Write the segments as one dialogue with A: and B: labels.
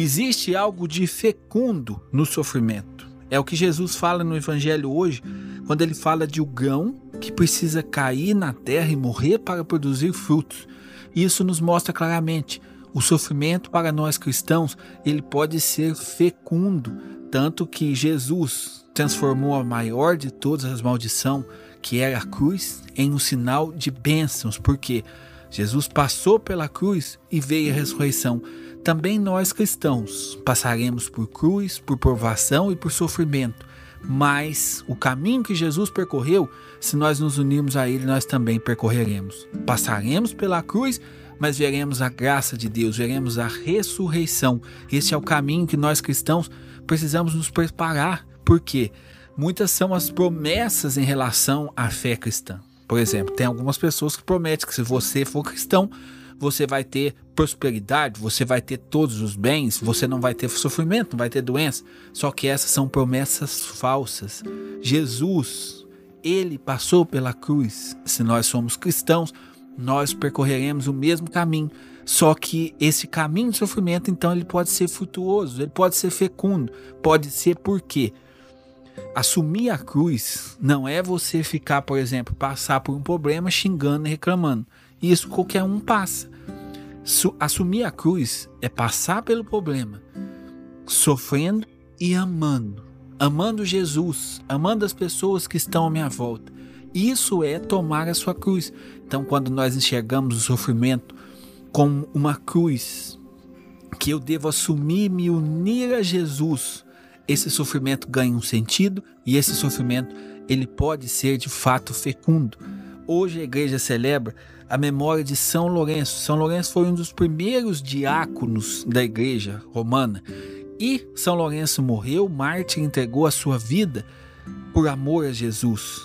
A: Existe algo de fecundo no sofrimento. É o que Jesus fala no Evangelho hoje, quando ele fala de o grão que precisa cair na terra e morrer para produzir frutos. Isso nos mostra claramente o sofrimento para nós cristãos, ele pode ser fecundo, tanto que Jesus transformou a maior de todas as maldições, que era a cruz, em um sinal de bênçãos, porque Jesus passou pela cruz e veio a ressurreição. Também nós cristãos passaremos por cruz, por provação e por sofrimento. Mas o caminho que Jesus percorreu, se nós nos unirmos a Ele, nós também percorreremos. Passaremos pela cruz mas veremos a graça de Deus, veremos a ressurreição. Esse é o caminho que nós cristãos precisamos nos preparar, porque muitas são as promessas em relação à fé cristã. Por exemplo, tem algumas pessoas que prometem que se você for cristão, você vai ter prosperidade, você vai ter todos os bens, você não vai ter sofrimento, não vai ter doença. Só que essas são promessas falsas. Jesus, ele passou pela cruz. Se nós somos cristãos, nós percorreremos o mesmo caminho. Só que esse caminho de sofrimento, então, ele pode ser frutuoso, ele pode ser fecundo, pode ser por quê? Assumir a cruz não é você ficar, por exemplo, passar por um problema xingando e reclamando. Isso qualquer um passa. Assumir a cruz é passar pelo problema, sofrendo e amando. Amando Jesus, amando as pessoas que estão à minha volta. Isso é tomar a sua cruz. Então, quando nós enxergamos o sofrimento como uma cruz que eu devo assumir me unir a Jesus, esse sofrimento ganha um sentido e esse sofrimento ele pode ser de fato fecundo. Hoje a igreja celebra a memória de São Lourenço. São Lourenço foi um dos primeiros diáconos da igreja romana. E São Lourenço morreu, mártir, entregou a sua vida por amor a Jesus.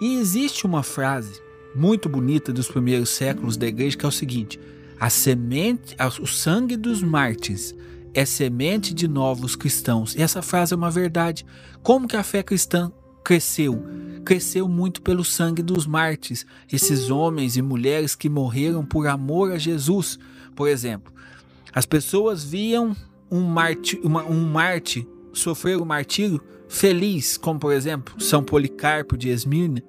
A: E existe uma frase muito bonita dos primeiros séculos da igreja que é o seguinte: a semente, o sangue dos mártires é semente de novos cristãos. E essa frase é uma verdade. Como que a fé cristã cresceu? Cresceu muito pelo sangue dos mártires, esses homens e mulheres que morreram por amor a Jesus. Por exemplo, as pessoas viam um mártir, uma, um mártir sofrer o martírio feliz, como por exemplo São Policarpo de Esmirna,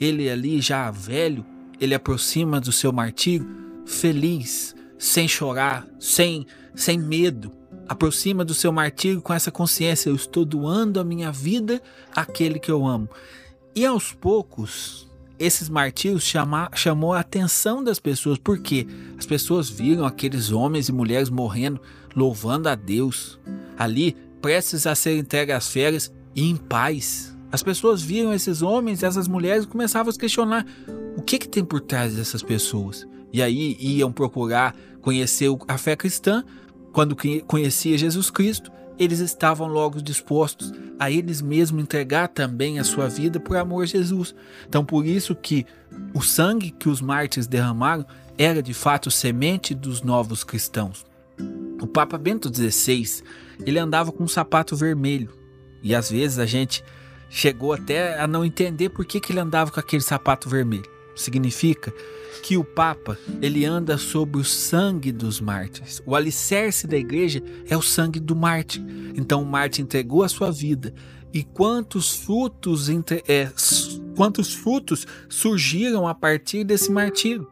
A: ele ali já velho, ele aproxima do seu martírio feliz, sem chorar, sem, sem medo. Aproxima do seu martírio com essa consciência: eu estou doando a minha vida àquele que eu amo. E aos poucos, esses martírios chama, chamou a atenção das pessoas, porque as pessoas viram aqueles homens e mulheres morrendo, louvando a Deus, ali prestes a ser entregues às férias e em paz. As pessoas viam esses homens, essas mulheres e começavam a questionar o que, que tem por trás dessas pessoas. E aí iam procurar conhecer a fé cristã. Quando conhecia Jesus Cristo, eles estavam logo dispostos a eles mesmos entregar também a sua vida por amor a Jesus. Então, por isso que o sangue que os mártires derramaram era de fato semente dos novos cristãos. O Papa Bento XVI, ele andava com um sapato vermelho. E às vezes a gente chegou até a não entender por que, que ele andava com aquele sapato vermelho. Significa que o Papa ele anda sobre o sangue dos mártires. O alicerce da igreja é o sangue do mártir. Então o mártir entregou a sua vida. E quantos frutos, é, quantos frutos surgiram a partir desse martírio?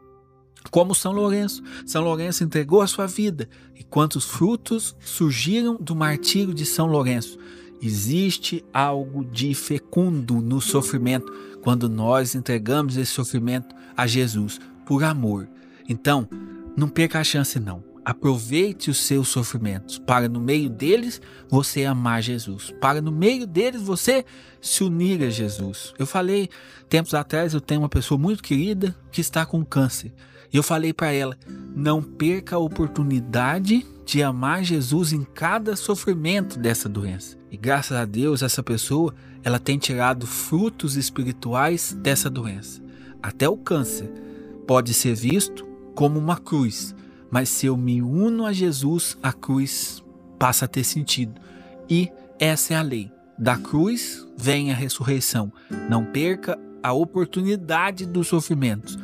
A: Como São Lourenço. São Lourenço entregou a sua vida. E quantos frutos surgiram do martírio de São Lourenço? Existe algo de fecundo no sofrimento quando nós entregamos esse sofrimento a Jesus por amor. Então, não perca a chance não. Aproveite os seus sofrimentos para no meio deles você amar Jesus, para no meio deles você se unir a Jesus. Eu falei tempos atrás, eu tenho uma pessoa muito querida que está com câncer. E eu falei para ela: não perca a oportunidade de amar Jesus em cada sofrimento dessa doença. E graças a Deus, essa pessoa, ela tem tirado frutos espirituais dessa doença. Até o câncer pode ser visto como uma cruz, mas se eu me uno a Jesus, a cruz passa a ter sentido. E essa é a lei. Da cruz vem a ressurreição. Não perca a oportunidade dos sofrimentos.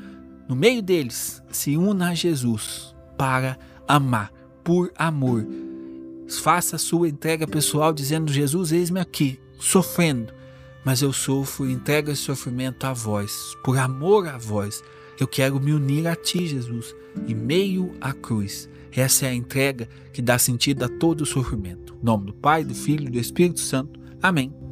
A: No meio deles, se una a Jesus para amar por amor. faça a sua entrega pessoal dizendo: Jesus, eis-me aqui, sofrendo, mas eu sofro, entrega esse sofrimento a vós, por amor a vós. Eu quero me unir a ti, Jesus, em meio à cruz. Essa é a entrega que dá sentido a todo o sofrimento. Em nome do Pai, do Filho e do Espírito Santo. Amém